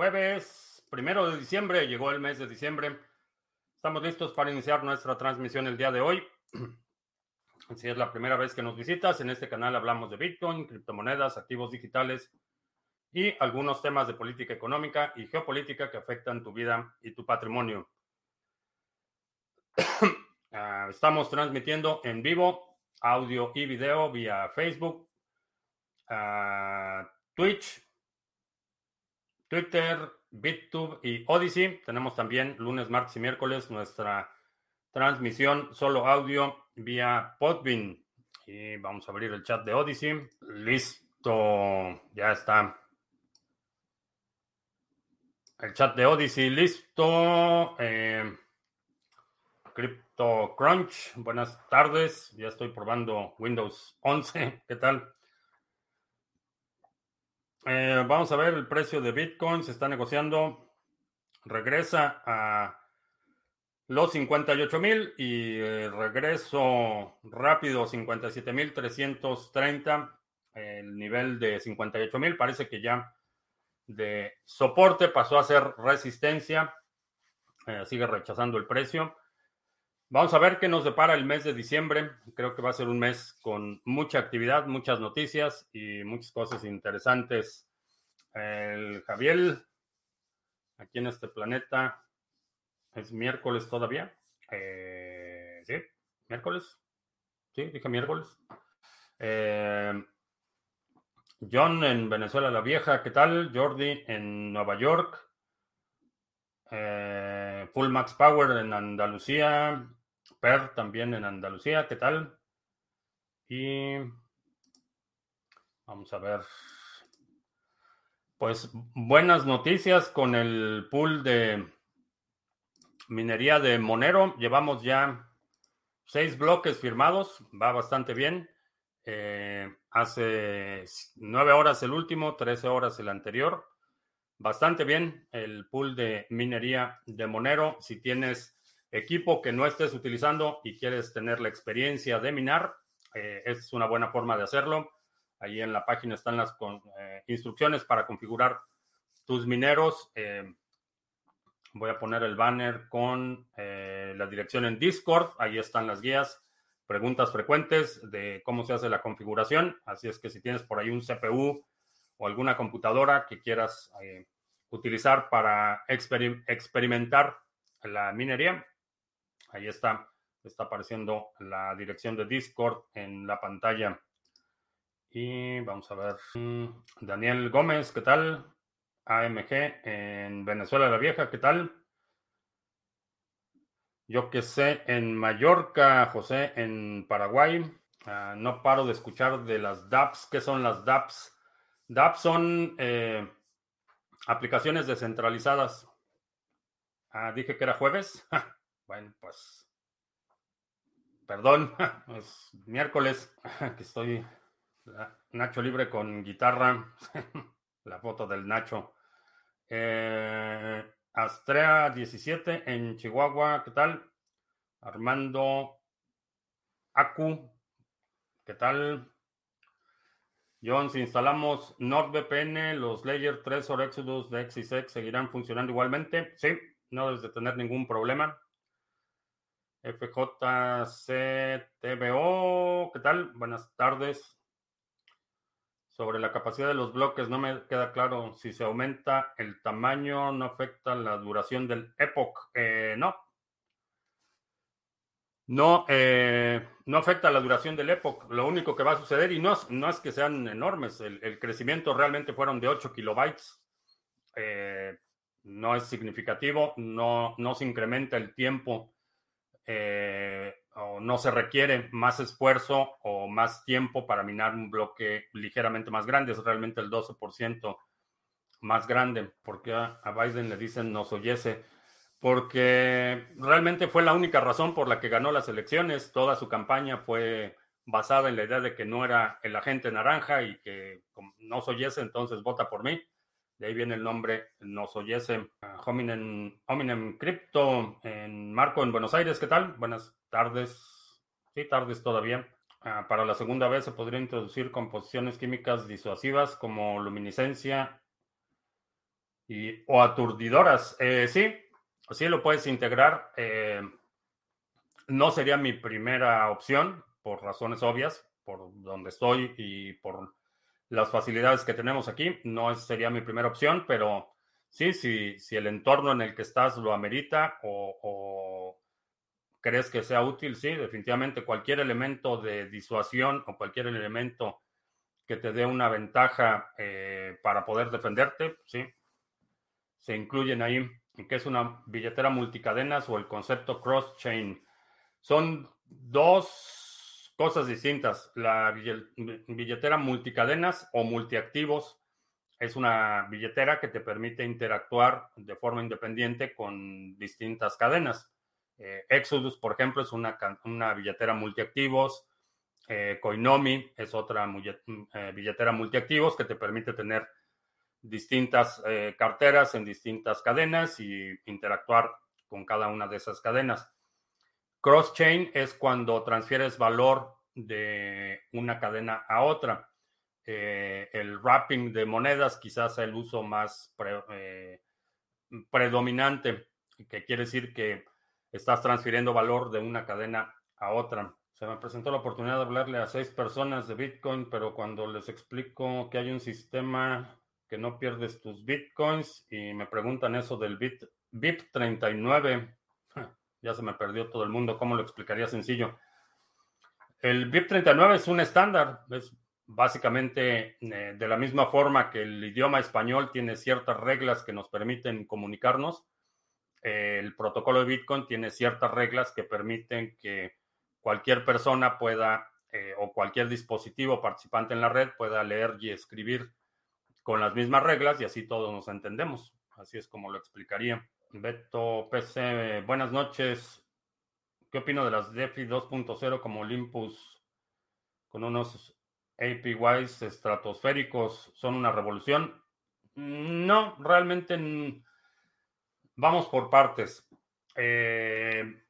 jueves primero de diciembre, llegó el mes de diciembre. Estamos listos para iniciar nuestra transmisión el día de hoy. Si es la primera vez que nos visitas, en este canal hablamos de Bitcoin, criptomonedas, activos digitales y algunos temas de política económica y geopolítica que afectan tu vida y tu patrimonio. Ah, estamos transmitiendo en vivo audio y video vía Facebook, ah, Twitch, Twitter, BitTube y Odyssey. Tenemos también lunes, martes y miércoles nuestra transmisión solo audio vía Podbean. Y vamos a abrir el chat de Odyssey. Listo, ya está. El chat de Odyssey listo. Eh, CryptoCrunch, buenas tardes. Ya estoy probando Windows 11. ¿Qué tal? Eh, vamos a ver el precio de Bitcoin. Se está negociando. Regresa a los 58 mil y eh, regreso rápido 57 mil 330. El nivel de 58 mil parece que ya de soporte pasó a ser resistencia. Eh, sigue rechazando el precio. Vamos a ver qué nos depara el mes de diciembre. Creo que va a ser un mes con mucha actividad, muchas noticias y muchas cosas interesantes. El Javier, aquí en este planeta, es miércoles todavía. Eh, sí, miércoles. Sí, dije miércoles. Eh, John en Venezuela la Vieja, ¿qué tal? Jordi en Nueva York. Eh, Full Max Power en Andalucía. Per también en Andalucía, ¿qué tal? Y vamos a ver. Pues buenas noticias con el pool de minería de Monero. Llevamos ya seis bloques firmados, va bastante bien. Eh, hace nueve horas el último, trece horas el anterior. Bastante bien el pool de minería de Monero. Si tienes equipo que no estés utilizando y quieres tener la experiencia de minar, eh, es una buena forma de hacerlo. Ahí en la página están las eh, instrucciones para configurar tus mineros. Eh, voy a poner el banner con la dirección en Discord. Ahí están las guías, preguntas frecuentes de cómo se hace la configuración. Así es que si tienes por ahí un CPU o alguna computadora que quieras utilizar para experimentar la minería, Ahí está. Está apareciendo la dirección de Discord en la pantalla. Y vamos a ver. Mm, Daniel Gómez, ¿qué tal? AMG en Venezuela la Vieja, ¿qué tal? Yo que sé, en Mallorca, José, en Paraguay. Ah, no paro de escuchar de las DApps. ¿Qué son las DApps? DApps son eh, aplicaciones descentralizadas. Ah, dije que era jueves. Bueno, pues. Perdón, es miércoles que estoy Nacho libre con guitarra. La foto del Nacho. Eh, Astrea 17 en Chihuahua, ¿qué tal? Armando Acu, ¿qué tal? John, si instalamos NordVPN, los Layer 3 o Exodus de XISX seguirán funcionando igualmente. Sí, no debes de tener ningún problema. FJCTBO, ¿qué tal? Buenas tardes. Sobre la capacidad de los bloques, no me queda claro si se aumenta el tamaño, no afecta la duración del epoch. Eh, no. No, eh, no afecta la duración del epoch. Lo único que va a suceder, y no, no es que sean enormes, el, crecimiento realmente fueron de 8 kilobytes. Eh, no es significativo, no, no se incrementa el tiempo eh, o no se requiere más esfuerzo o más tiempo para minar un bloque ligeramente más grande, es realmente el 12% más grande. porque a, Biden le dicen nos oyese? Porque realmente fue la única razón por la que ganó las elecciones. Toda su campaña fue basada en la idea de que no era el agente naranja y que no oyese, entonces vota por mí. De ahí viene el nombre Nos Oyese. Hominem, Hominem Crypto en Marco en Buenos Aires. ¿Qué tal? Buenas tardes. Sí, tardes todavía. Ah, para la segunda vez se podría introducir composiciones químicas disuasivas como luminiscencia y, o aturdidoras. Eh, sí, sí lo puedes integrar. Eh, no sería mi primera opción, por razones obvias, por donde estoy y por las facilidades que tenemos aquí. No sería mi primera opción, pero sí, si, el entorno en el que estás lo amerita o, crees que sea útil, sí, definitivamente cualquier elemento de disuasión o cualquier elemento que te dé una ventaja eh, para poder defenderte, sí, se incluyen ahí, que es una billetera multicadenas o el concepto cross-chain. Son dos cosas distintas. La billetera multicadenas o multiactivos es una billetera que te permite interactuar de forma independiente con distintas cadenas. Eh, Exodus, por ejemplo, es una, una billetera multiactivos. Eh, Coinomi es otra eh, billetera multiactivos que te permite tener distintas carteras en distintas cadenas y interactuar con cada una de esas cadenas. Cross-chain es cuando transfieres valor de una cadena a otra. Eh, el wrapping de monedas quizás el uso más eh, predominante, que quiere decir que estás transfiriendo valor de una cadena a otra. Se me presentó la oportunidad de hablarle a seis personas de Bitcoin, pero cuando les explico que hay un sistema que no pierdes tus Bitcoins y me preguntan eso del Bit, BIP39, ya se me perdió todo el mundo. ¿Cómo lo explicaría sencillo? El BIP39 es un estándar, es básicamente eh, de la misma forma que el idioma español tiene ciertas reglas que nos permiten comunicarnos. el protocolo de Bitcoin tiene ciertas reglas que permiten que cualquier persona pueda eh, o cualquier dispositivo participante en la red pueda leer y escribir con las mismas reglas y así todos nos entendemos. Así es como lo explicaría. Beto PC, buenas noches. ¿Qué opino de las DeFi 2.0 como Olympus con unos APYs estratosféricos? ¿Son una revolución? No, realmente vamos por partes. Eh,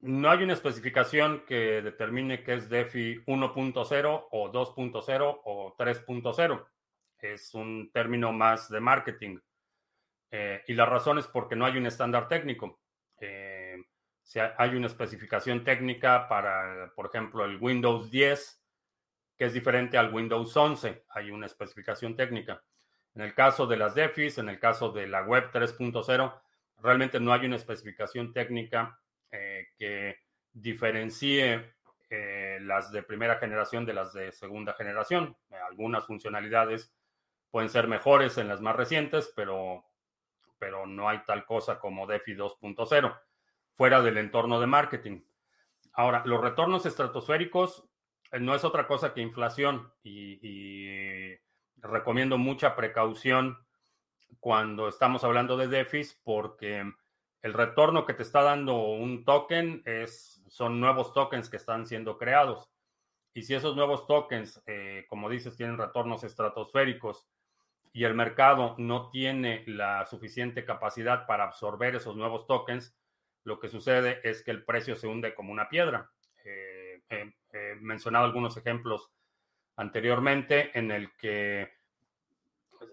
no hay una especificación que determine qué es DeFi 1.0 o 2.0 o 3.0. Es un término más de marketing. Eh, y la razón es porque no hay un estándar técnico. Eh, si hay una especificación técnica para, por ejemplo, el Windows 10, que es diferente al Windows 11. Hay una especificación técnica. En el caso de las DeFis, en el caso de la Web 3.0, realmente no hay una especificación técnica eh, que diferencie las de primera generación de las de segunda generación. algunas funcionalidades pueden ser mejores en las más recientes, pero pero no hay tal cosa como DeFi 2.0 fuera del entorno de marketing. Ahora, los retornos estratosféricos eh, no es otra cosa que inflación y, recomiendo mucha precaución cuando estamos hablando de DeFis porque el retorno que te está dando un token es, son nuevos tokens que están siendo creados. Y si esos nuevos tokens, eh, como dices, tienen retornos estratosféricos y el mercado no tiene la suficiente capacidad para absorber esos nuevos tokens, lo que sucede es que el precio se hunde como una piedra. Eh, he mencionado algunos ejemplos anteriormente en el que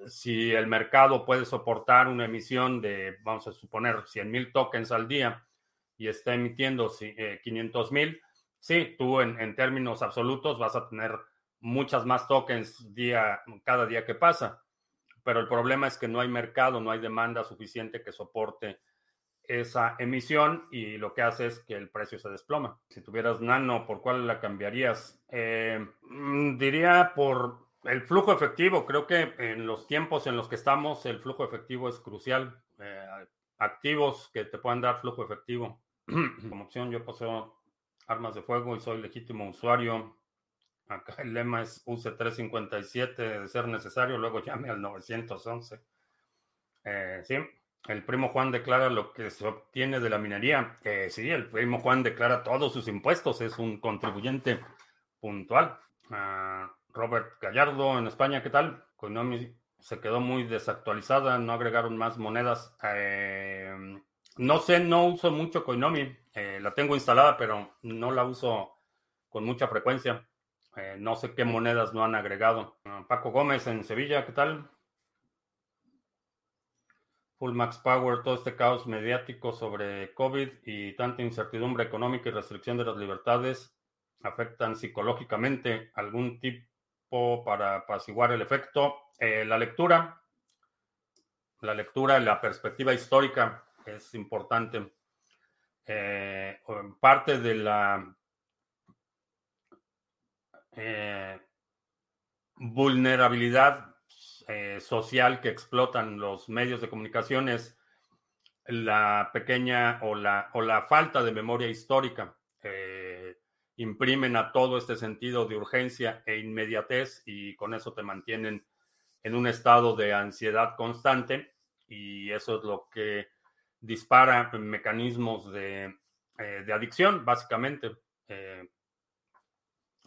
si el mercado puede soportar una emisión de, vamos a suponer, 100 mil tokens al día y está emitiendo 500 mil, sí, tú en, en, términos absolutos vas a tener muchas más tokens día, cada día que pasa pero el problema es que no hay mercado, no hay demanda suficiente que soporte esa emisión y lo que hace es que el precio se desploma. Si tuvieras nano, ¿por cuál la cambiarías? Eh, mm, diría por el flujo efectivo. Creo que en los tiempos en los que estamos, el flujo efectivo es crucial. Eh, activos que te puedan dar flujo efectivo. Como opción, yo poseo armas de fuego y soy legítimo usuario. Acá el lema es use 357 de ser necesario, luego llame al 911. Eh, sí, el primo Juan declara lo que se obtiene de la minería. Eh, sí, el primo Juan declara todos sus impuestos, es un contribuyente puntual. Ah, Robert Gallardo en España, ¿qué tal? Coinomi se quedó muy desactualizada, no agregaron más monedas. Eh, no sé, no uso mucho Coinomi. la tengo instalada, pero no la uso con mucha frecuencia. Eh, no sé qué monedas no han agregado. Ah, Paco Gómez en Sevilla, ¿qué tal? Full Max Power, todo este caos mediático sobre COVID y tanta incertidumbre económica y restricción de las libertades afectan psicológicamente algún tipo para apaciguar el efecto. Eh, la lectura, la lectura la perspectiva histórica es importante. Eh, parte de la eh, vulnerabilidad eh, social que explotan los medios de comunicación es la pequeña o la, o la falta de memoria histórica. Eh, imprimen a todo este sentido de urgencia e inmediatez y con eso te mantienen en un estado de ansiedad constante y eso es lo que dispara mecanismos de, de adicción, básicamente.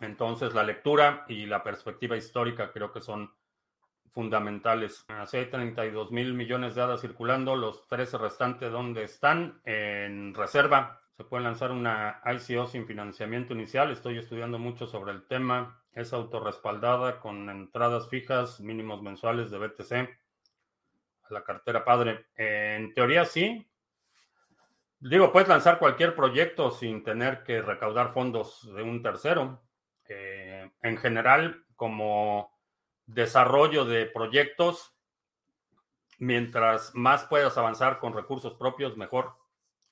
Entonces, la lectura y la perspectiva histórica creo que son fundamentales. Así hay 32 mil millones de hadas circulando, los 13 restantes donde están en reserva. Se puede lanzar una ICO sin financiamiento inicial. Estoy estudiando mucho sobre el tema. Es autorrespaldada con entradas fijas, mínimos mensuales de BTC a la cartera padre. En teoría sí. Digo, puedes lanzar cualquier proyecto sin tener que recaudar fondos de un tercero. Eh, en general, como desarrollo de proyectos, mientras más puedas avanzar con recursos propios, mejor.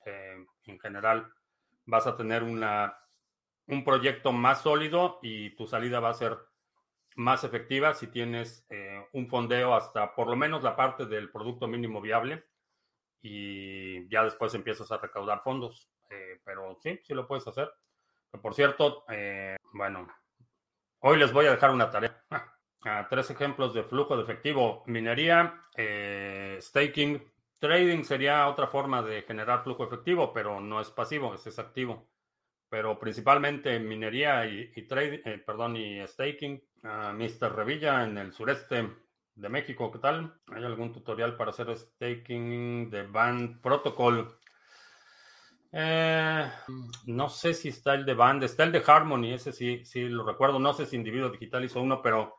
Eh, en general, vas a tener una, un proyecto más sólido y tu salida va a ser más efectiva si tienes eh, un fondeo hasta por lo menos la parte del producto mínimo viable y ya después empiezas a recaudar fondos. Eh, pero sí, sí lo puedes hacer. por cierto, bueno, hoy les voy a dejar una tarea. tres ejemplos de flujo de efectivo. Minería, eh, staking, trading sería otra forma de generar flujo efectivo, pero no es pasivo, es, activo. Pero principalmente minería y, trading, eh, perdón, y staking. Uh, Mr. Revilla en el sureste de México, ¿qué tal? ¿Hay algún tutorial para hacer staking de Band Protocol? Eh, no sé si está el de Band, está el de Harmony, ese sí, sí lo recuerdo. No sé si Individuo Digital hizo uno, pero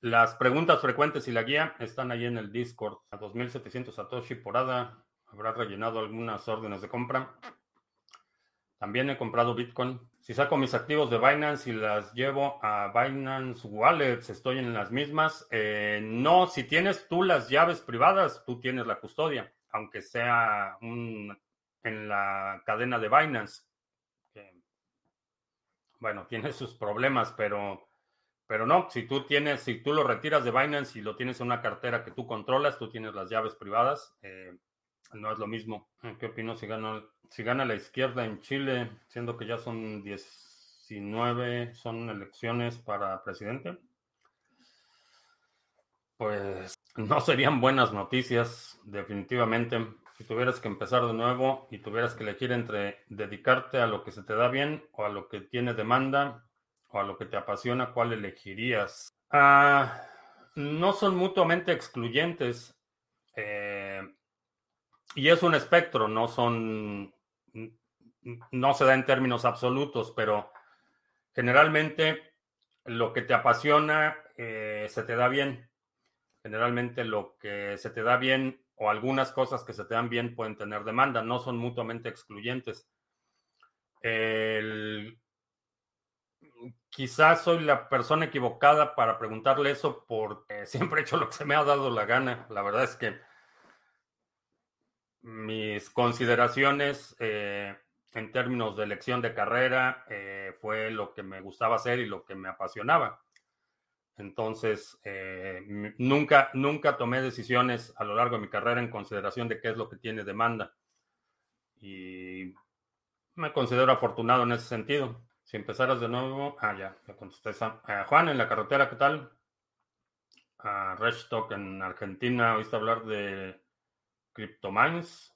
las preguntas frecuentes y la guía están ahí en el Discord. A 2700 Satoshi por ADA. Habrá rellenado algunas órdenes de compra. También he comprado Bitcoin. Si saco mis activos de Binance y las llevo a Binance Wallets, ¿estoy en las mismas? Eh, no, si tienes tú las llaves privadas, tú tienes la custodia, aunque sea un, en la cadena de Binance. bueno, tiene sus problemas, pero pero no, si tú tienes, si tú lo retiras de Binance y lo tienes en una cartera que tú controlas, tú tienes las llaves privadas, eh, no es lo mismo. ¿Qué opino si gana, si gana la izquierda en Chile, siendo que ya son 19, son elecciones para presidente? Pues no serían buenas noticias, definitivamente. Si tuvieras que empezar de nuevo y tuvieras que elegir entre dedicarte a lo que se te da bien o a lo que tiene demanda, o a lo que te apasiona, ¿cuál elegirías? Ah, no son mutuamente excluyentes. Eh, y es un espectro, no son, no se da en términos absolutos, pero generalmente lo que te apasiona eh, se te da bien. Generalmente lo que se te da bien o algunas cosas que se te dan bien pueden tener demanda, no son mutuamente excluyentes. El quizás soy la persona equivocada para preguntarle eso porque siempre he hecho lo que se me ha dado la gana. La verdad es que mis consideraciones eh, en términos de elección de carrera eh, fue lo que me gustaba hacer y lo que me apasionaba. Entonces, eh, nunca, nunca tomé decisiones a lo largo de mi carrera en consideración de qué es lo que tiene demanda. Y me considero afortunado en ese sentido. Si empezaras de nuevo. Ah, ya, ya contesté esa. Eh, Juan, en la carretera, ¿qué tal? A Restock en Argentina, ¿oíste hablar de CryptoMines?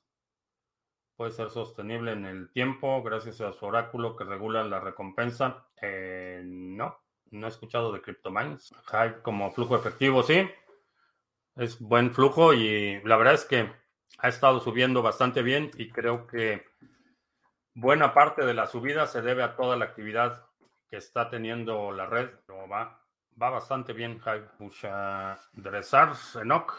Puede ser sostenible en el tiempo gracias a su oráculo que regula la recompensa. Eh, no, no he escuchado de CryptoMines. Hype como flujo efectivo, sí. Es buen flujo y la verdad es que ha estado subiendo bastante bien y creo que Buena parte de la subida se debe a toda la actividad que está teniendo la red, va, va bastante bien, Jai. Mucha Enoch.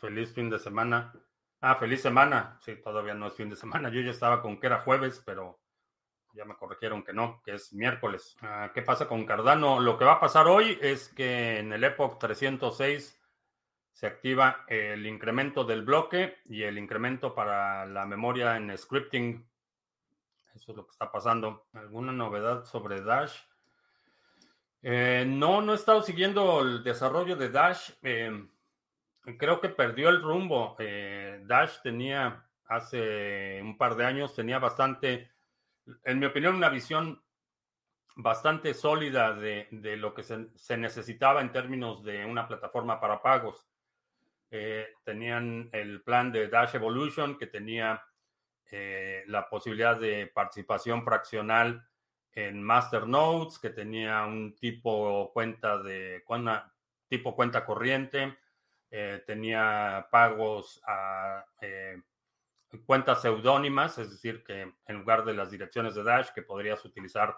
Feliz fin de semana. Ah, feliz semana. Sí, todavía no es fin de semana. Yo ya estaba con que era jueves, pero ya me corrigieron que no, que es miércoles. Ah, ¿Qué pasa con Cardano? Lo que va a pasar hoy es que en el Epoch 306 se activa el incremento del bloque y el incremento para la memoria en scripting. Eso es lo que está pasando. ¿Alguna novedad sobre Dash? Eh, no, no he estado siguiendo el desarrollo de Dash. Eh, creo que perdió el rumbo. Eh, Dash tenía hace un par de años, tenía bastante, en mi opinión, una visión bastante sólida de, lo que se, necesitaba en términos de una plataforma para pagos. Eh, tenían el plan de Dash Evolution, que tenía eh, la posibilidad de participación fraccional en masternodes, que tenía un tipo cuenta de tipo cuenta corriente, eh, tenía pagos a cuentas seudónimas, es decir, que en lugar de las direcciones de Dash, que podrías utilizar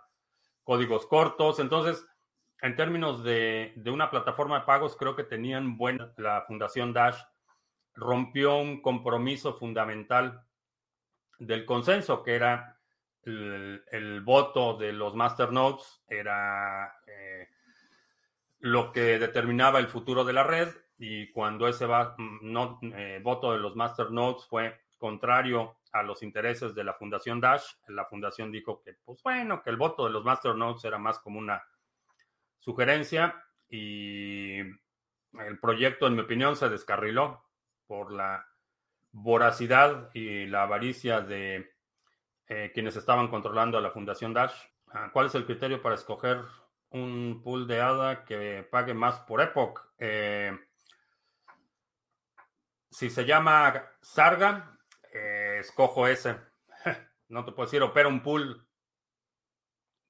códigos cortos. Entonces, en términos de, una plataforma de pagos, creo que tenían buena. La Fundación Dash rompió un compromiso fundamental del consenso, que era el, voto de los masternodes, era eh, lo que determinaba el futuro de la red y cuando ese mm, eh, voto de los masternodes fue contrario a los intereses de la Fundación Dash, la fundación dijo que, pues bueno, que el voto de los masternodes era más como una sugerencia y el proyecto, en mi opinión, se descarriló por la voracidad y la avaricia de eh, quienes estaban controlando a la Fundación Dash. Ah, ¿Cuál es el criterio para escoger un pool de ADA que pague más por Epoch? Eh, si se llama Sarga, escojo ese. no te puedo decir, opera un pool.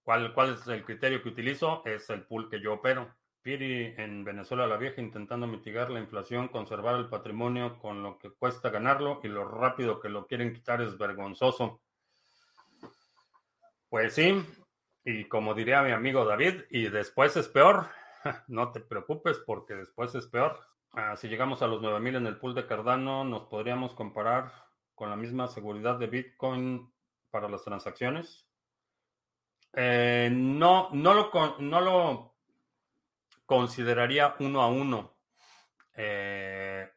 ¿Cuál, ¿Cuál es el criterio que utilizo? Es el pool que yo opero. Piri en Venezuela la Vieja intentando mitigar la inflación, conservar el patrimonio con lo que cuesta ganarlo y lo rápido que lo quieren quitar es vergonzoso. Pues sí, y como diría mi amigo David, y después es peor. No te preocupes porque después es peor. Ah, si llegamos a los 9000 en el pool de Cardano, ¿nos podríamos comparar con la misma seguridad de Bitcoin para las transacciones? Eh, no, no lo, no lo consideraría uno a uno. Eh,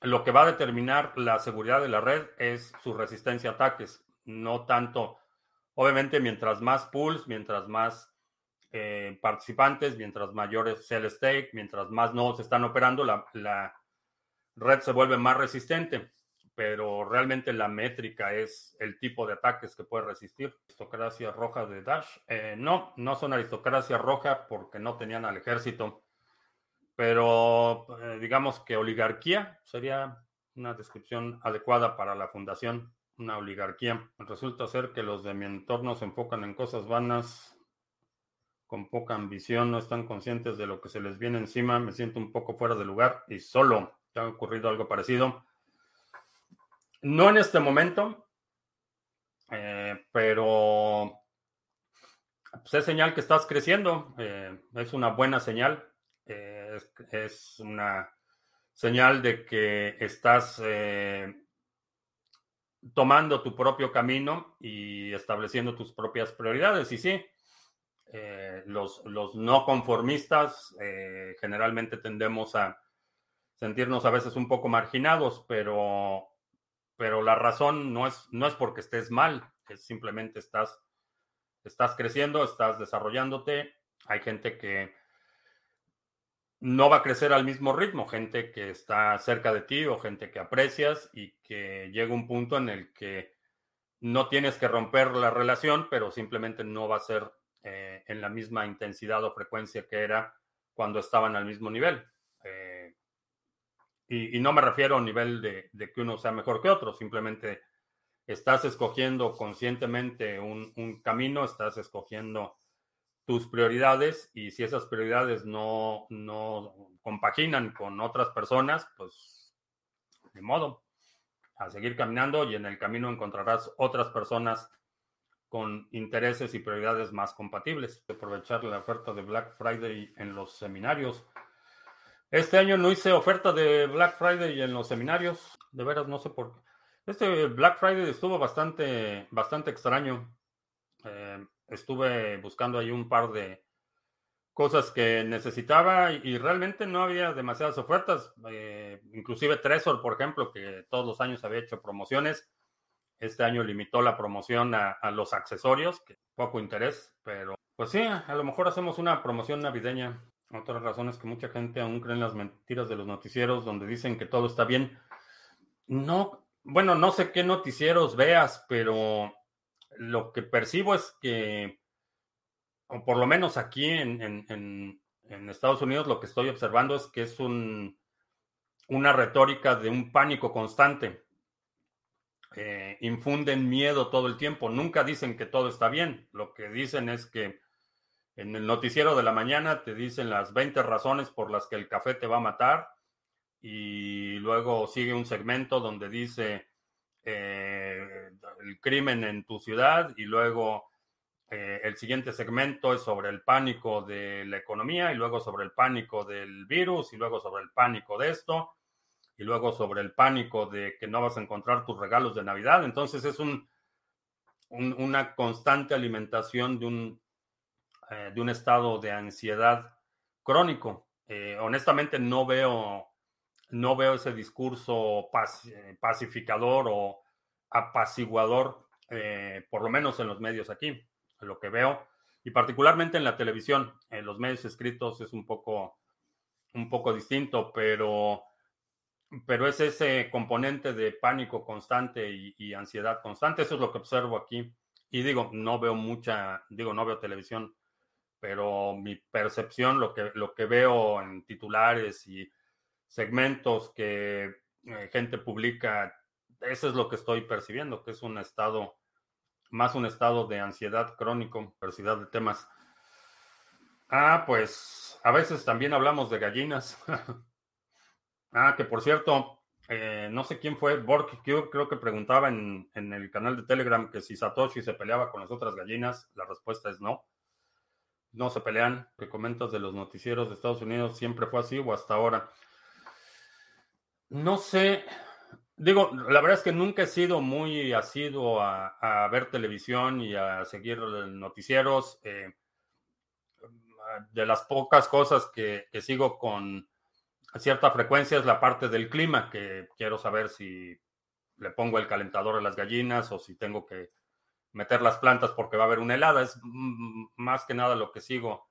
lo que va a determinar la seguridad de la red es su resistencia a ataques, no tanto, obviamente, mientras más pools, mientras más eh, participantes, mientras mayores sea el stake, mientras más nodos están operando, la, red se vuelve más resistente. Pero realmente la métrica es el tipo de ataques que puede resistir. Aristocracia roja de Dash. Eh, no, no son aristocracia roja porque no tenían al ejército. Pero eh, digamos que oligarquía sería una descripción adecuada para la fundación. Una oligarquía. Resulta ser que los de mi entorno se enfocan en cosas vanas con poca ambición, no están conscientes de lo que se les viene encima, me siento un poco fuera de lugar y solo. ¿Te ha ocurrido algo parecido? No en este momento, eh, pero pues, es señal que estás creciendo, eh, es una buena señal, eh, es, una señal de que estás tomando tu propio camino y estableciendo tus propias prioridades. Y sí, los, los, no conformistas generalmente tendemos a sentirnos a veces un poco marginados, pero, pero la razón no es, no es porque estés mal, es simplemente estás, estás creciendo, estás desarrollándote. Hay gente que no va a crecer al mismo ritmo, gente que está cerca de ti o gente que aprecias y que llega un punto en el que no tienes que romper la relación, pero simplemente no va a ser eh, en la misma intensidad o frecuencia que era cuando estaban al mismo nivel. Eh, y, no me refiero a un nivel de, que uno sea mejor que otro, simplemente estás escogiendo conscientemente un, camino, estás escogiendo tus prioridades y si esas prioridades no, no compaginan con otras personas, pues de modo, a seguir caminando y en el camino encontrarás otras personas con intereses y prioridades más compatibles. Aprovechar la oferta de Black Friday en los seminarios. Este año no hice oferta de Black Friday en los seminarios. De veras, no sé por qué. Este Black Friday estuvo bastante, bastante extraño. Eh, estuve buscando ahí un par de cosas que necesitaba y, realmente no había demasiadas ofertas. Eh, inclusive Tresor, por ejemplo, que todos los años había hecho promociones. Este año limitó la promoción a, a los accesorios, que poco interés, pero pues sí, a lo mejor hacemos una promoción navideña. Otra razón es que mucha gente aún cree en las mentiras de los noticieros donde dicen que todo está bien. No, bueno, no sé qué noticieros veas, pero lo que percibo es que, o por lo menos aquí en, Estados Unidos, lo que estoy observando es que es un, una retórica de un pánico constante. Eh, infunden miedo todo el tiempo. Nunca dicen que todo está bien. Lo que dicen es que en el noticiero de la mañana te dicen las 20 razones por las que el café te va a matar y luego sigue un segmento donde dice eh, el crimen en tu ciudad y luego eh, el siguiente segmento es sobre el pánico de la economía y luego sobre el pánico del virus y luego sobre el pánico de esto y luego sobre el pánico de que no vas a encontrar tus regalos de Navidad. Entonces es un, una constante alimentación de un eh, de un estado de ansiedad crónico. Eh, honestamente no veo, no veo ese discurso eh, pacificador o apaciguador, por lo menos en los medios aquí, lo que veo, y particularmente en la televisión. En los medios escritos es un poco, un poco distinto, pero, pero es ese componente de pánico constante y, y ansiedad constante. Eso es lo que observo aquí. Y digo, no veo mucha, digo, no veo televisión pero mi percepción, lo que, lo que veo en titulares y segmentos que eh, gente publica, eso es lo que estoy percibiendo, que es un estado, más un estado de ansiedad crónico, diversidad de temas. Ah, pues a veces también hablamos de gallinas. ah, que por cierto, eh, no sé quién fue, Borg, creo que preguntaba en, en el canal de Telegram que si Satoshi se peleaba con las otras gallinas. La respuesta es no no se pelean, que comentas de los noticieros de Estados Unidos, ¿siempre fue así o hasta ahora? No sé, digo, la verdad es que nunca he sido muy asiduo a, ver televisión y a seguir noticieros. Eh, de las pocas cosas que, que, sigo con cierta frecuencia es la parte del clima, que quiero saber si le pongo el calentador a las gallinas o si tengo que meter las plantas porque va a haber una helada. Es más que nada lo que sigo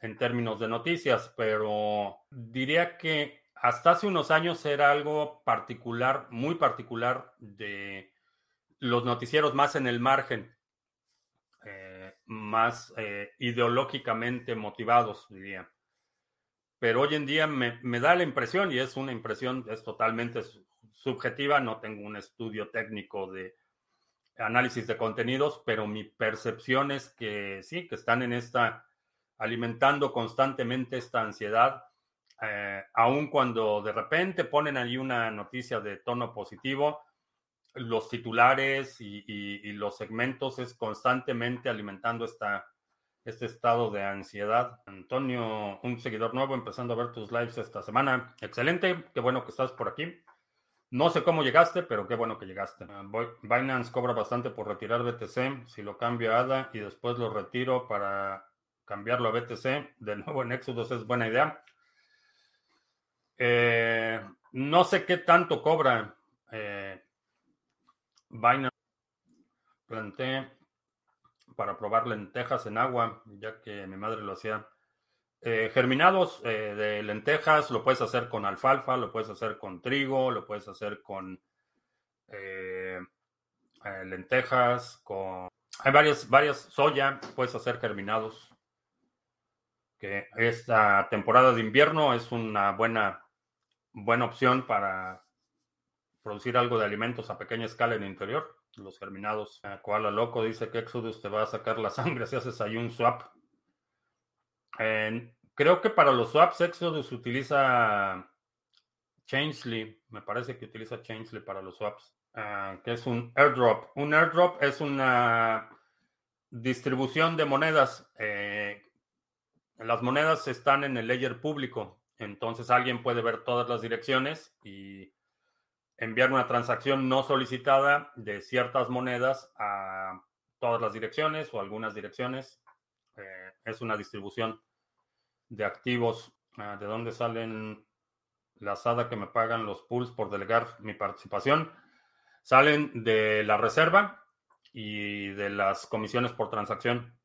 en términos de noticias, pero diría que hasta hace unos años era algo particular, muy particular de los noticieros más en el margen, eh, más eh, ideológicamente motivados, diría. Pero hoy en día me, me, da la impresión, y es una impresión, es totalmente subjetiva, no tengo un estudio técnico de, análisis de contenidos, pero mi percepción es que sí, que están en esta, alimentando constantemente esta ansiedad, eh, aun cuando de repente ponen ahí una noticia de tono positivo, los titulares y, los segmentos es constantemente alimentando esta, este estado de ansiedad. Antonio, un seguidor nuevo, empezando a ver tus lives esta semana. Excelente, qué bueno que estás por aquí. No sé cómo llegaste, pero qué bueno que llegaste. Ah, Binance cobra bastante por retirar BTC. Si lo cambio a ADA y después lo retiro para cambiarlo a BTC, de nuevo en Exodus es buena idea. Eh, no sé qué tanto cobra eh, Binance. Planté para probar lentejas en agua, ya que mi madre lo hacía. Eh, germinados eh, de lentejas, lo puedes hacer con alfalfa, lo puedes hacer con trigo, lo puedes hacer con eh, lentejas, con... Hay varias, varias soya, puedes hacer germinados. Que esta temporada de invierno es una buena, buena opción para producir algo de alimentos a pequeña escala en el interior. Los germinados. Koala Loco dice que Exodus te va a sacar la sangre si haces ahí un swap creo que para los swaps Exodus utiliza Changeley. Me parece que utiliza Changeley para los swaps. Ah, que es un airdrop. Un airdrop es una distribución de monedas. Eh, las monedas están en el ledger público Entonces alguien puede ver todas las direcciones y enviar una transacción no solicitada de ciertas monedas a todas las direcciones o algunas direcciones. Eh, es una distribución de activos. Ah, ¿De dónde salen la SADA que me pagan los pools por delegar mi participación? Salen de la reserva y de las comisiones por transacción.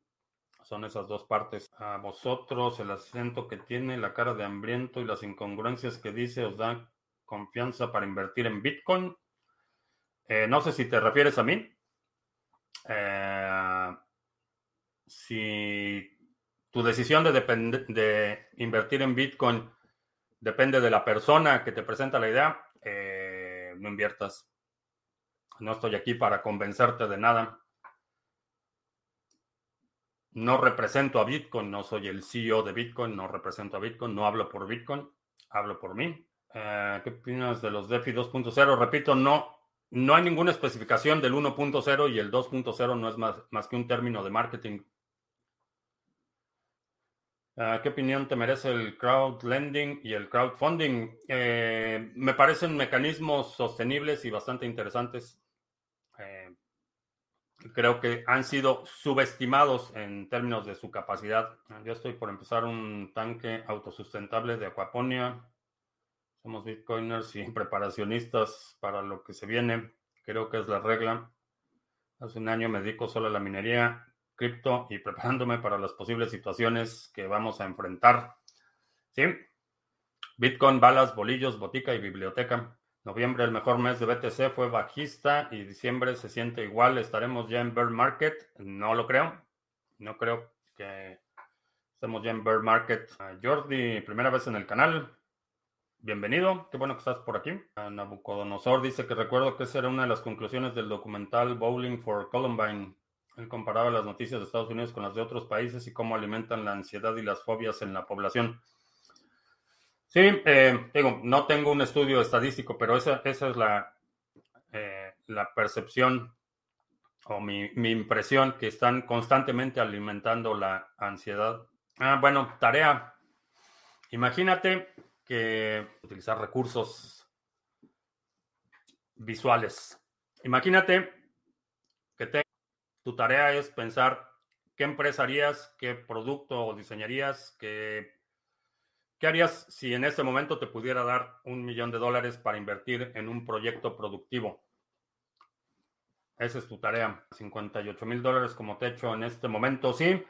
Son esas dos partes. A vosotros el acento que tiene, la cara de hambriento y las incongruencias que dice os dan confianza para invertir en Bitcoin. Eh, no sé si te refieres a mí. Eh, si tu decisión de, invertir en Bitcoin depende de la persona que te presenta la idea, eh, no inviertas. No estoy aquí para convencerte de nada. No represento a Bitcoin, no soy el CEO de Bitcoin, no represento a Bitcoin, no hablo por Bitcoin, hablo por mí. Eh, ¿Qué opinas de los DeFi 2.0? Repito, no, no hay ninguna especificación del 1.0 y el 2.0 no es más, que un término de marketing. Eh, ¿Qué opinión te merece el crowd lending y el crowdfunding? Eh, me parecen mecanismos sostenibles y bastante interesantes creo que han sido subestimados en términos de su capacidad. Yo estoy por empezar un tanque autosustentable de aquaponia. Somos bitcoiners y preparacionistas para lo que se viene. Creo que es la regla. Hace un año me dedico solo a la minería, cripto y preparándome para las posibles situaciones que vamos a enfrentar. ¿Sí? Bitcoin, balas, bolillos, botica y biblioteca. Noviembre, el mejor mes de BTC, fue bajista y diciembre se siente igual. ¿Estaremos ya en bear market? No lo creo. No creo que estemos ya en bear market. Ah, Jordi, primera vez en el canal. Bienvenido, qué bueno que estás por aquí. Ah, Nabucodonosor dice que recuerdo que esa era una de las conclusiones del documental Bowling for Columbine. Él comparaba las noticias de Estados Unidos con las de otros países y cómo alimentan la ansiedad y las fobias en la población. Sí, eh, digo, no tengo un estudio estadístico, pero esa, esa es la, eh, la percepción o mi, impresión que están constantemente alimentando la ansiedad. Ah, bueno, tarea. Imagínate que utilizar recursos visuales. Imagínate que tu tarea es pensar qué empresa harías, qué producto diseñarías, qué ¿Qué harías si en este momento te pudiera dar un millón de dólares para invertir en un proyecto productivo? Esa es tu tarea. 58 mil dólares como techo en este momento, sí.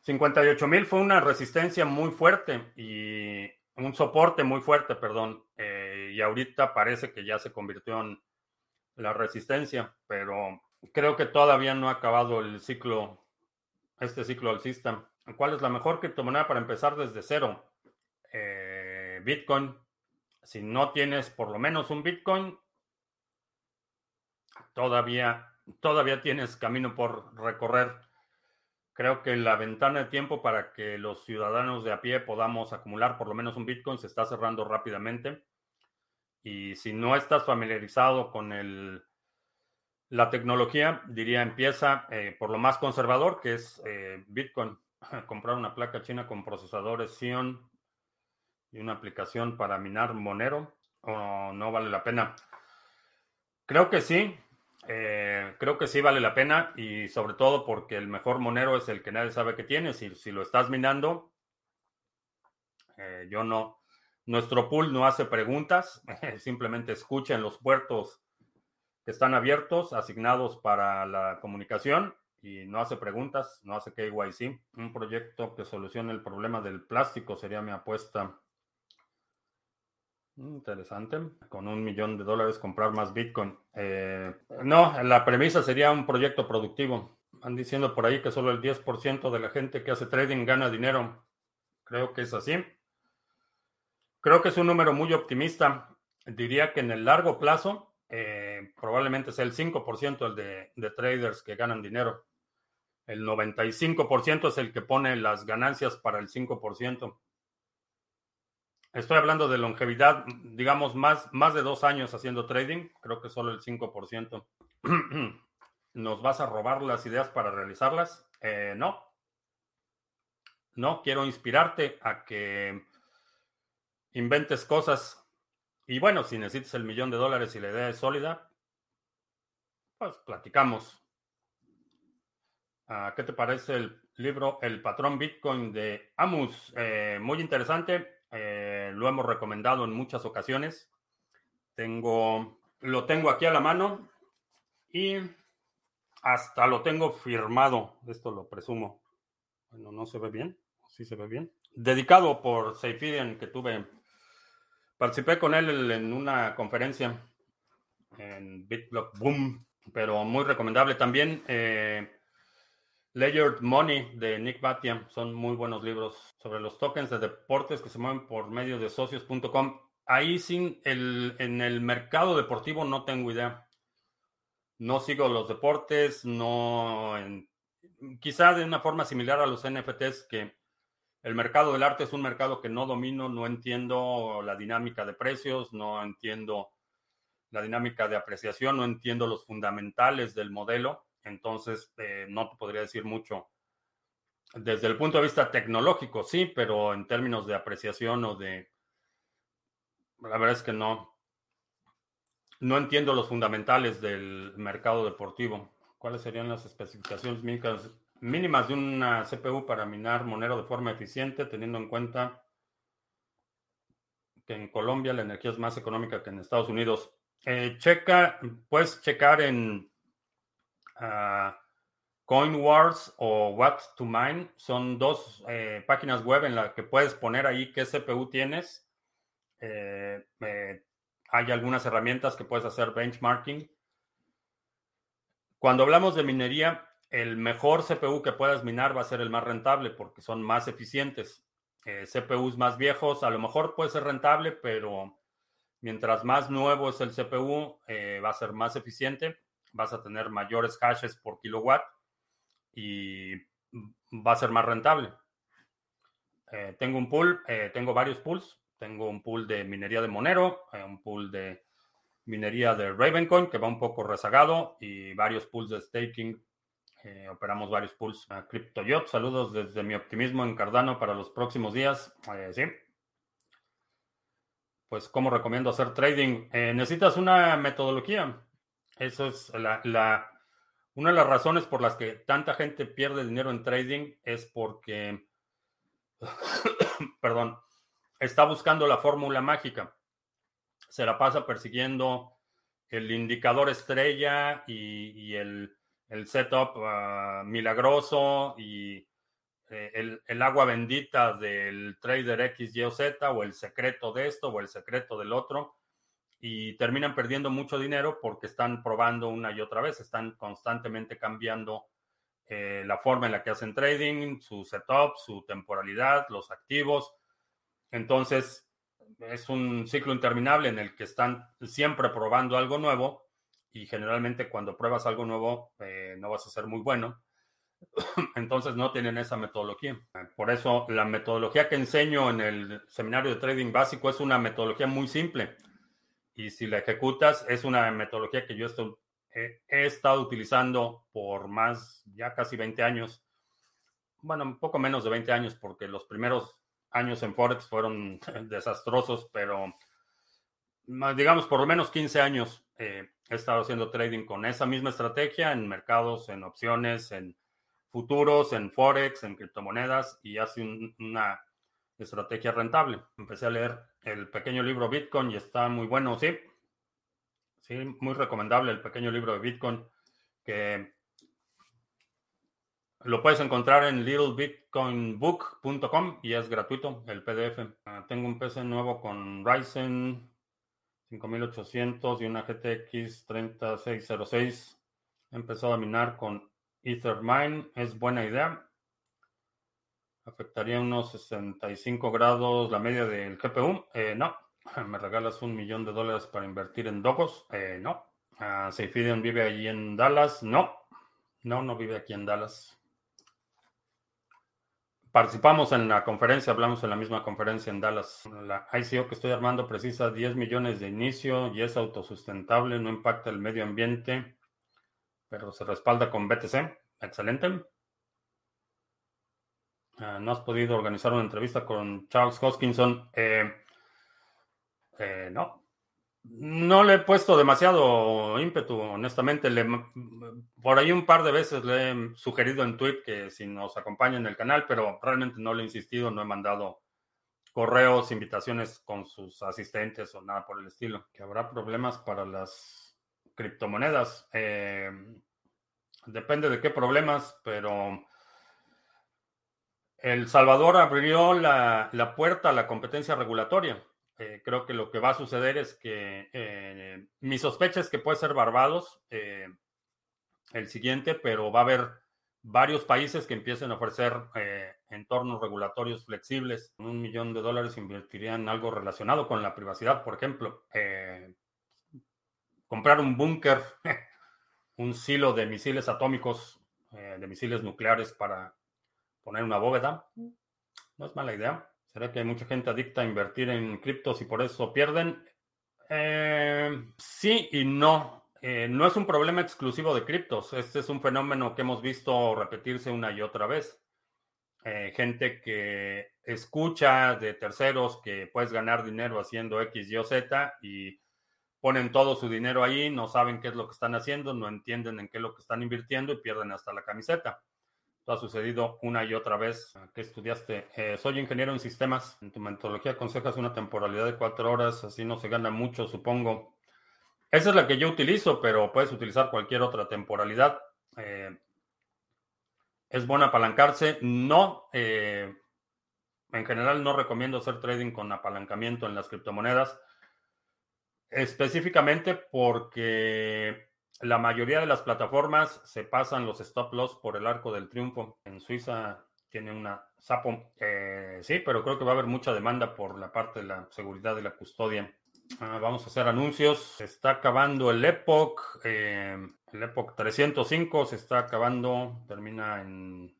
58 mil fue una resistencia muy fuerte y un soporte muy fuerte, perdón. Eh, y ahorita parece que ya se convirtió en la resistencia, pero creo que todavía no ha acabado el ciclo, este ciclo alcista. ¿Cuál es la mejor criptomoneda para empezar desde cero? Eh, Bitcoin. Si no tienes por lo menos un Bitcoin, todavía, todavía tienes camino por recorrer. Creo que la ventana de tiempo para que los ciudadanos de a pie podamos acumular por lo menos un Bitcoin se está cerrando rápidamente. Y si no estás familiarizado con el, la tecnología, diría empieza eh, por lo más conservador, que es eh, Bitcoin. Comprar una placa china con procesadores Xeon y una aplicación para minar Monero o no vale la pena? Creo que sí, eh, creo que sí vale la pena y sobre todo porque el mejor Monero es el que nadie sabe que tienes y si lo estás minando, yo no, nuestro pool no hace preguntas, simplemente escucha en los puertos están abiertos, asignados para la comunicación y no hace preguntas, no hace KYC. Un proyecto que solucione el problema del plástico sería mi apuesta. Interesante. Con un millón de dólares comprar más Bitcoin. Eh, no, la premisa sería un proyecto productivo. Van diciendo por ahí que solo el 10% de la gente que hace trading gana dinero. Creo que es así. Creo que es un número muy optimista. Diría que en el largo plazo eh, probablemente sea el 5% el de, de traders que ganan dinero. El 95% es el que pone las ganancias para el 5%. Estoy hablando de longevidad, digamos, más, más de dos años haciendo trading, creo que solo el 5%. ¿Nos vas a robar las ideas para realizarlas? Eh, no. No, quiero inspirarte a que inventes cosas. Y bueno, si necesitas el millón de dólares y la idea es sólida, pues platicamos. Ah, ¿Qué te parece el libro El patrón Bitcoin de Amus? Eh, muy interesante. Eh, lo hemos recomendado en muchas ocasiones. Tengo, lo tengo aquí a la mano y hasta lo tengo firmado. Esto lo presumo. Bueno, no se ve bien. Sí se ve bien. Dedicado por Seifidian que tuve. Participé con él en una conferencia en BitBlock Boom, pero muy recomendable también. Eh, Layered Money de Nick Batia son muy buenos libros sobre los tokens de deportes que se mueven por medio de socios.com. Ahí sin el, en el mercado deportivo no tengo idea. No sigo los deportes, no quizá de una forma similar a los NFTs que el mercado del arte es un mercado que no domino, no entiendo la dinámica de precios, no entiendo la dinámica de apreciación, no entiendo los fundamentales del modelo. Entonces, eh, no te podría decir mucho. Desde el punto de vista tecnológico, sí, pero en términos de apreciación o de... La verdad es que no. No entiendo los fundamentales del mercado deportivo. ¿Cuáles serían las especificaciones mínimas de una CPU para minar Monero de forma eficiente, teniendo en cuenta que en Colombia la energía es más económica que en Estados Unidos? Eh, checa, puedes checar en CoinWars o What to Mine. Son dos eh, páginas web en las que puedes poner ahí qué CPU tienes. Eh, hay algunas herramientas que puedes hacer benchmarking. Cuando hablamos de minería, el mejor CPU que puedas minar va a ser el más rentable porque son más eficientes. CPUs más viejos a lo mejor puede ser rentable, pero mientras más nuevo es el CPU, va a ser más eficiente vas a tener mayores hashes por kilowatt y va a ser más rentable. Eh, tengo un pool, eh, tengo varios pools. Tengo un pool de minería de Monero, eh, un pool de minería de Ravencoin que va un poco rezagado y varios pools de staking. Operamos varios pools. CryptoYot, saludos desde mi optimismo en Cardano para los próximos días. sí. Pues, ¿cómo recomiendo hacer trading? necesitas una metodología. Eso es la, una de las razones por las que tanta gente pierde dinero en trading es porque, perdón, está buscando la fórmula mágica. Se la pasa persiguiendo el indicador estrella y, el, setup ah, milagroso y eh, el, el, agua bendita del trader X, Y o Z o el secreto de esto o el secreto del otro y terminan perdiendo mucho dinero porque están probando una y otra vez, están constantemente cambiando eh, la forma en la que hacen trading, su setup, su temporalidad, los activos. Entonces, es un ciclo interminable en el que están siempre probando algo nuevo y generalmente cuando pruebas algo nuevo eh, no vas a ser muy bueno. Entonces no tienen esa metodología. Por eso la metodología que enseño en el seminario de trading básico es una metodología muy simple y si la ejecutas, es una metodología que yo he, estado utilizando por más, ya casi 20 años. Bueno, un poco menos de 20 años, porque los primeros años en Forex fueron desastrosos, pero digamos por lo menos 15 años eh, he estado haciendo trading con esa misma estrategia en mercados, en opciones, en futuros, en Forex, en criptomonedas y hace una estrategia rentable. Empecé a leer el pequeño libro Bitcoin y está muy bueno, sí. Sí, muy recomendable el pequeño libro de Bitcoin que lo puedes encontrar en littlebitcoinbook.com y es gratuito el PDF. Ah, tengo un PC nuevo con Ryzen 5800 y una GTX 3606. He empezado a minar con Ethermine. Es buena idea afectaría unos 65 grados la media del GPU. Eh, no. ¿Me regalas un millón de dólares para invertir en Dogos? Eh, no. Uh, vive allí en Dallas? No. No, no vive aquí en Dallas. Participamos en la conferencia, hablamos en la misma conferencia en Dallas. La ICO que estoy armando precisa 10 millones de inicio y es autosustentable, no impacta el medio ambiente, pero se respalda con BTC. Excelente. Ah, no has podido organizar una entrevista con Charles Hoskinson. Eh, Eh, no. No le he puesto demasiado ímpetu, honestamente. Le, por ahí un par de veces le he sugerido en tweet que si nos acompaña en el canal, pero realmente no le he insistido, no he mandado correos, invitaciones con sus asistentes o nada por el estilo. Que habrá problemas para las criptomonedas. Eh, depende de qué problemas, pero El Salvador abrió la, la puerta a la competencia regulatoria. Eh, creo que lo que va a suceder es que eh, mi sospecha es que puede ser Barbados eh, el siguiente, pero va a haber varios países que empiecen a ofrecer entornos regulatorios flexibles. Un millón de dólares invertiría en algo relacionado con la privacidad, por ejemplo. comprar un búnker, un silo de misiles atómicos, de misiles nucleares para poner una bóveda. No es mala idea. ¿Será que hay mucha gente adicta a invertir en criptos y por eso pierden? Eh, sí y no. Eh, no es un problema exclusivo de criptos. Este es un fenómeno que hemos visto repetirse una y otra vez. Eh, gente que escucha de terceros que puedes ganar dinero haciendo X, Y o Z y ponen todo su dinero ahí, no saben qué es lo que están haciendo, no entienden en qué es lo que están invirtiendo y pierden hasta la camiseta ha sucedido una y otra vez. que estudiaste? Eh, soy ingeniero en sistemas. En tu metodología aconsejas una temporalidad de cuatro horas, así no se gana mucho, supongo. Esa es la que yo utilizo, pero puedes utilizar cualquier otra temporalidad. Eh, ¿Es bueno apalancarse? No. Eh, en general no recomiendo hacer trading con apalancamiento en las criptomonedas. Específicamente porque la mayoría de las plataformas se pasan los stop loss por el arco del triunfo. En Suiza tiene una sapo. Eh, sí, pero creo que va a haber mucha demanda por la parte de la seguridad y la custodia. Ah, vamos a hacer anuncios. Se está acabando el Epoch. Eh, el Epoch 305 se está acabando. Termina en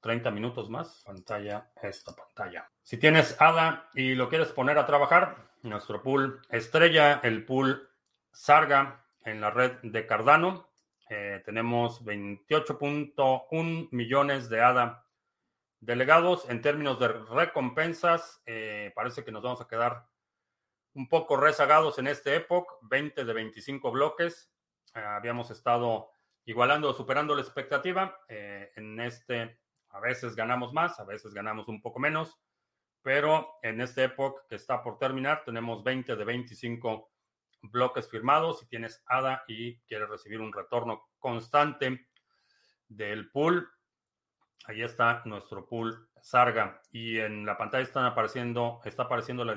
30 minutos más. Pantalla, esta pantalla. Si tienes ADA y lo quieres poner a trabajar, nuestro pool estrella, el pool Sarga, en la red de Cardano. Eh, tenemos 28.1 millones de ADA delegados. En términos de recompensas, eh, parece que nos vamos a quedar un poco rezagados en este época, 20 de 25 bloques. Eh, habíamos estado igualando superando la expectativa. en este, a veces ganamos más, a veces ganamos un poco menos, pero en este época que está por terminar, tenemos 20 de 25 bloques firmados, si tienes ADA y quieres recibir un retorno constante del pool, ahí está nuestro pool Sarga. Y en la pantalla están apareciendo, está apareciendo la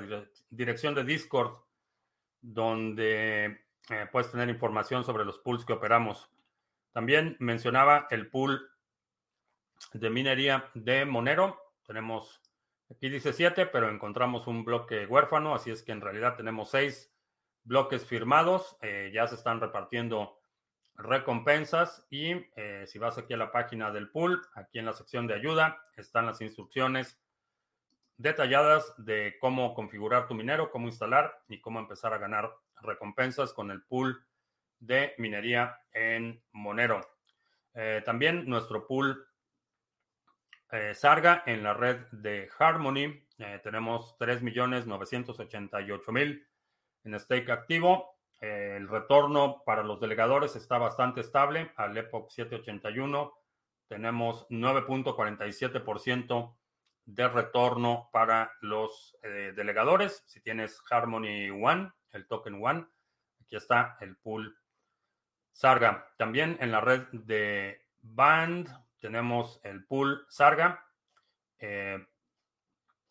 dirección de Discord, donde eh, puedes tener información sobre los pools que operamos. También mencionaba el pool de minería de Monero. Tenemos, aquí dice 7, pero encontramos un bloque huérfano, así es que en realidad tenemos 6 bloques firmados, eh, ya se están repartiendo recompensas y eh, si vas aquí a la página del pool, aquí en la sección de ayuda están las instrucciones detalladas de cómo configurar tu minero, cómo instalar y cómo empezar a ganar recompensas con el pool de minería en Monero. Eh, también nuestro pool Sarga en la red de Harmony. tenemos 3.988.000 en stake activo. Eh, el retorno para los delegadores está bastante estable. Al Epoch 781 tenemos 9.47% de retorno para los eh, delegadores. Si tienes Harmony One, el token One, aquí está el pool Sarga. También en la red de Band tenemos el pool Sarga. Eh,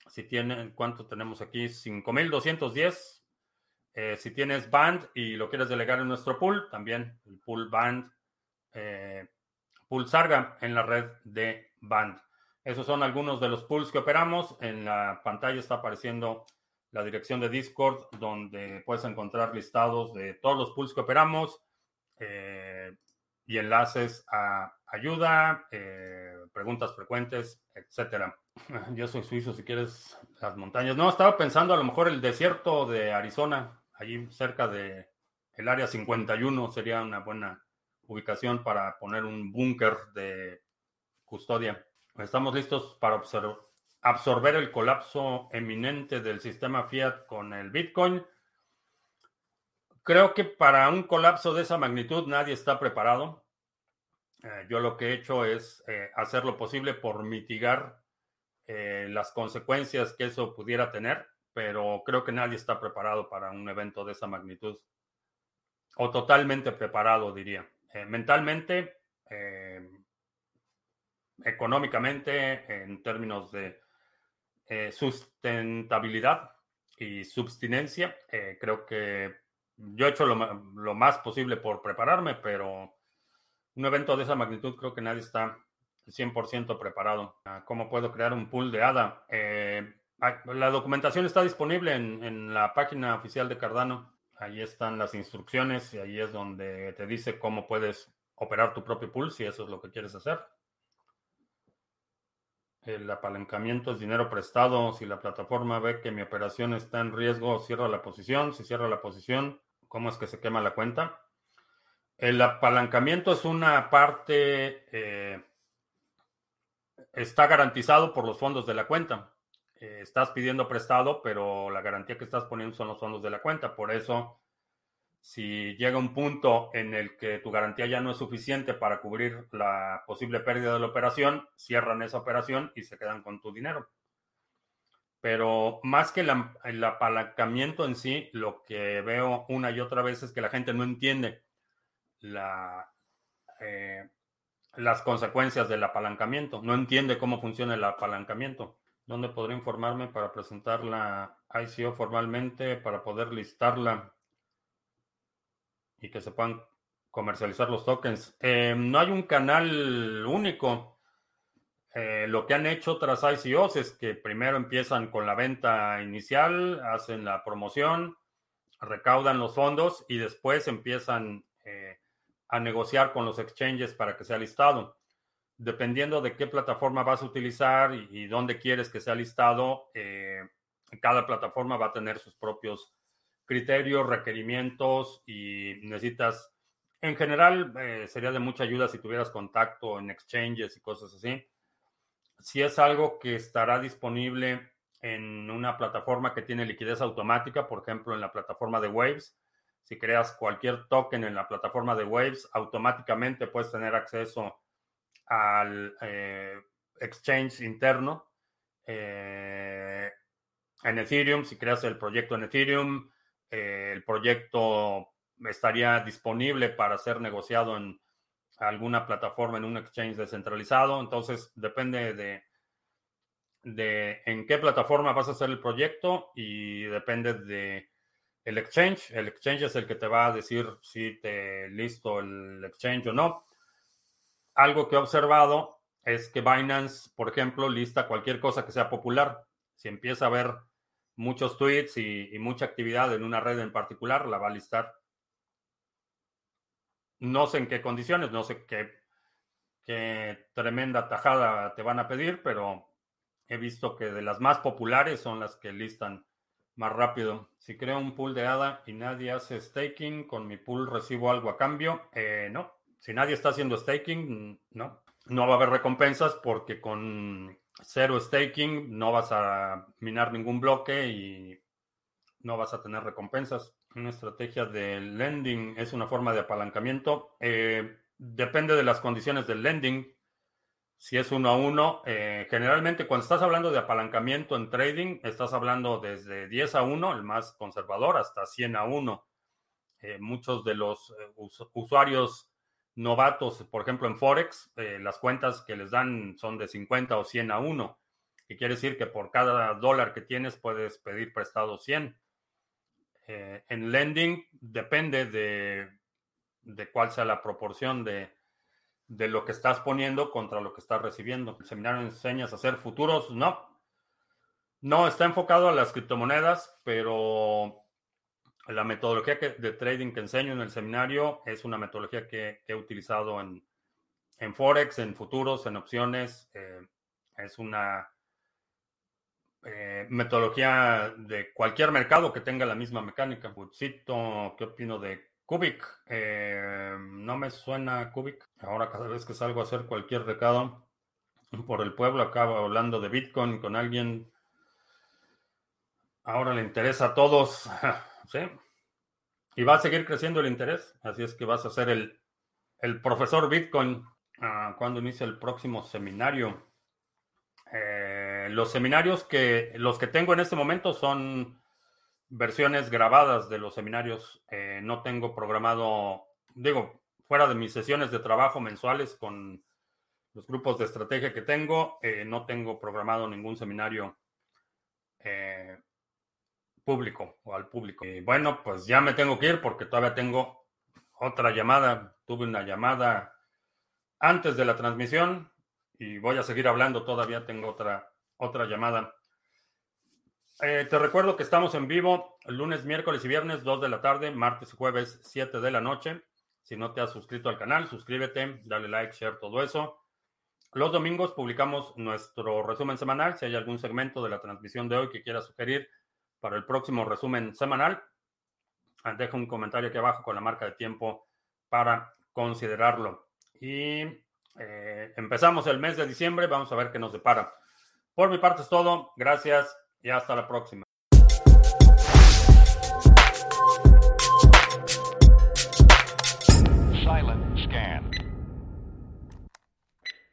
si tienen, ¿cuánto tenemos aquí? 5210 eh, si tienes Band y lo quieres delegar en nuestro pool, también el pool Band, eh, pool Sarga en la red de Band. Esos son algunos de los pools que operamos. En la pantalla está apareciendo la dirección de Discord, donde puedes encontrar listados de todos los pools que operamos eh, y enlaces a ayuda, preguntas frecuentes, etcétera. Yo soy suizo, si quieres las montañas. No, estaba pensando a lo mejor el desierto de Arizona allí cerca de el área 51 sería una buena ubicación para poner un búnker de custodia. Estamos listos para absorber el colapso eminente del sistema fiat con el Bitcoin. Creo que para un colapso de esa magnitud nadie está preparado. Eh, yo lo que he hecho es eh, hacer lo posible por mitigar eh, las consecuencias que eso pudiera tener, pero creo que nadie está preparado para un evento de esa magnitud. O totalmente preparado, diría. mentalmente, económicamente, en términos de sustentabilidad y substinencia, creo que yo he hecho lo, lo más posible por prepararme, pero un evento de esa magnitud creo que nadie está 100% preparado. Ah, ¿Cómo puedo crear un pool de ADA? Eh, la documentación está disponible en, la página oficial de Cardano. Ahí están las instrucciones y ahí es donde te dice cómo puedes operar tu propio pool si eso es lo que quieres hacer. El apalancamiento es dinero prestado. Si la plataforma ve que mi operación está en riesgo, cierra la posición. Si cierra la posición, ¿cómo es que se quema la cuenta? El apalancamiento es una parte, eh, está garantizado por los fondos de la cuenta. Estás pidiendo prestado, pero la garantía que estás poniendo son los fondos de la cuenta. Por eso, si llega un punto en el que tu garantía ya no es suficiente para cubrir la posible pérdida de la operación, cierran esa operación y se quedan con tu dinero. Pero más que el apalancamiento en sí, lo que veo una y otra vez es que la gente no entiende eh, las consecuencias del apalancamiento. No entiende cómo funciona el apalancamiento. ¿Dónde podría informarme para presentar la ICO formalmente, para poder listarla y que se puedan comercializar los tokens? Eh, no hay un canal único. Eh, lo que han hecho otras ICOs es que primero empiezan con la venta inicial, hacen la promoción, recaudan los fondos y después empiezan a negociar con los exchanges para que sea listado. Dependiendo de qué plataforma vas a utilizar y, dónde quieres que sea listado, eh, cada plataforma va a tener sus propios criterios, requerimientos y necesitas, en general, eh, sería de mucha ayuda si tuvieras contacto en exchanges y cosas así. Si es algo que estará disponible en una plataforma que tiene liquidez automática, por ejemplo, en la plataforma de Waves, si creas cualquier token en la plataforma de Waves, automáticamente puedes tener acceso al eh, exchange interno. Eh, en Ethereum, si creas el proyecto en Ethereum, eh, el proyecto estaría disponible para ser negociado en alguna plataforma, en un exchange descentralizado. Entonces, depende de, de en qué plataforma vas a hacer el proyecto y depende de el exchange. El exchange es el que te va a decir si te listo el exchange o no. Algo que he observado es que Binance, por ejemplo, lista cualquier cosa que sea popular. Si empieza a haber muchos tweets y, mucha actividad en una red en particular, la va a listar. No sé en qué condiciones, no sé qué, qué tremenda tajada te van a pedir, pero he visto que de las más populares son las que listan más rápido. Si creo un pool de ADA y nadie hace staking, con mi pool recibo algo a cambio. Eh, no, si nadie está haciendo staking, no. No va a haber recompensas porque con cero staking no vas a minar ningún bloque y no vas a tener recompensas. Una estrategia de lending es una forma de apalancamiento. Eh, depende de las condiciones del lending. Si es uno a uno, eh, generalmente cuando estás hablando de apalancamiento en trading, estás hablando desde 10 a 1, el más conservador, hasta 100 a 1. Eh, muchos de los usuarios novatos, por ejemplo en Forex, las cuentas que les dan son de 50 o 100 a 1, que quiere decir que por cada dólar que tienes puedes pedir prestado 100. en lending depende de, de cuál sea la proporción de, de lo que estás poniendo contra lo que estás recibiendo. El seminario enseñas a hacer futuros, no. No, está enfocado a las criptomonedas, pero la metodología de trading que enseño en el seminario es una metodología que, he utilizado en, Forex, en futuros, en opciones. Eh, es una eh, metodología de cualquier mercado que tenga la misma mecánica. ¿qué opino de Cubic, eh, no me suena Cubic. Ahora cada vez que salgo a hacer cualquier recado, por el pueblo, acaba hablando de Bitcoin con alguien. Ahora le interesa a todos, ¿sí? Y va a seguir creciendo el interés, así es que vas a ser el, el profesor Bitcoin. Ah, cuando inicia el próximo seminario? Eh, los seminarios que los que tengo en este momento son versiones grabadas de los seminarios. Eh, no tengo programado, digo, fuera de mis sesiones de trabajo mensuales con los grupos de estrategia que tengo, eh, no tengo programado ningún seminario público o al público. Y bueno, pues ya me tengo que ir porque todavía tengo otra llamada. Tuve una llamada antes de la transmisión y voy a seguir hablando todavía. Tengo otra, otra llamada. Eh, te recuerdo que estamos en vivo lunes, miércoles y viernes, 2 de la tarde, martes y jueves, 7 de la noche. Si no te has suscrito al canal, suscríbete, dale like, share, todo eso. Los domingos publicamos nuestro resumen semanal. Si hay algún segmento de la transmisión de hoy que quieras sugerir, para el próximo resumen semanal. Ah, deja un comentario aquí abajo con la marca de tiempo para considerarlo. Y eh, empezamos el mes de diciembre. Vamos a ver qué nos depara. Por mi parte es todo. Gracias y hasta la próxima.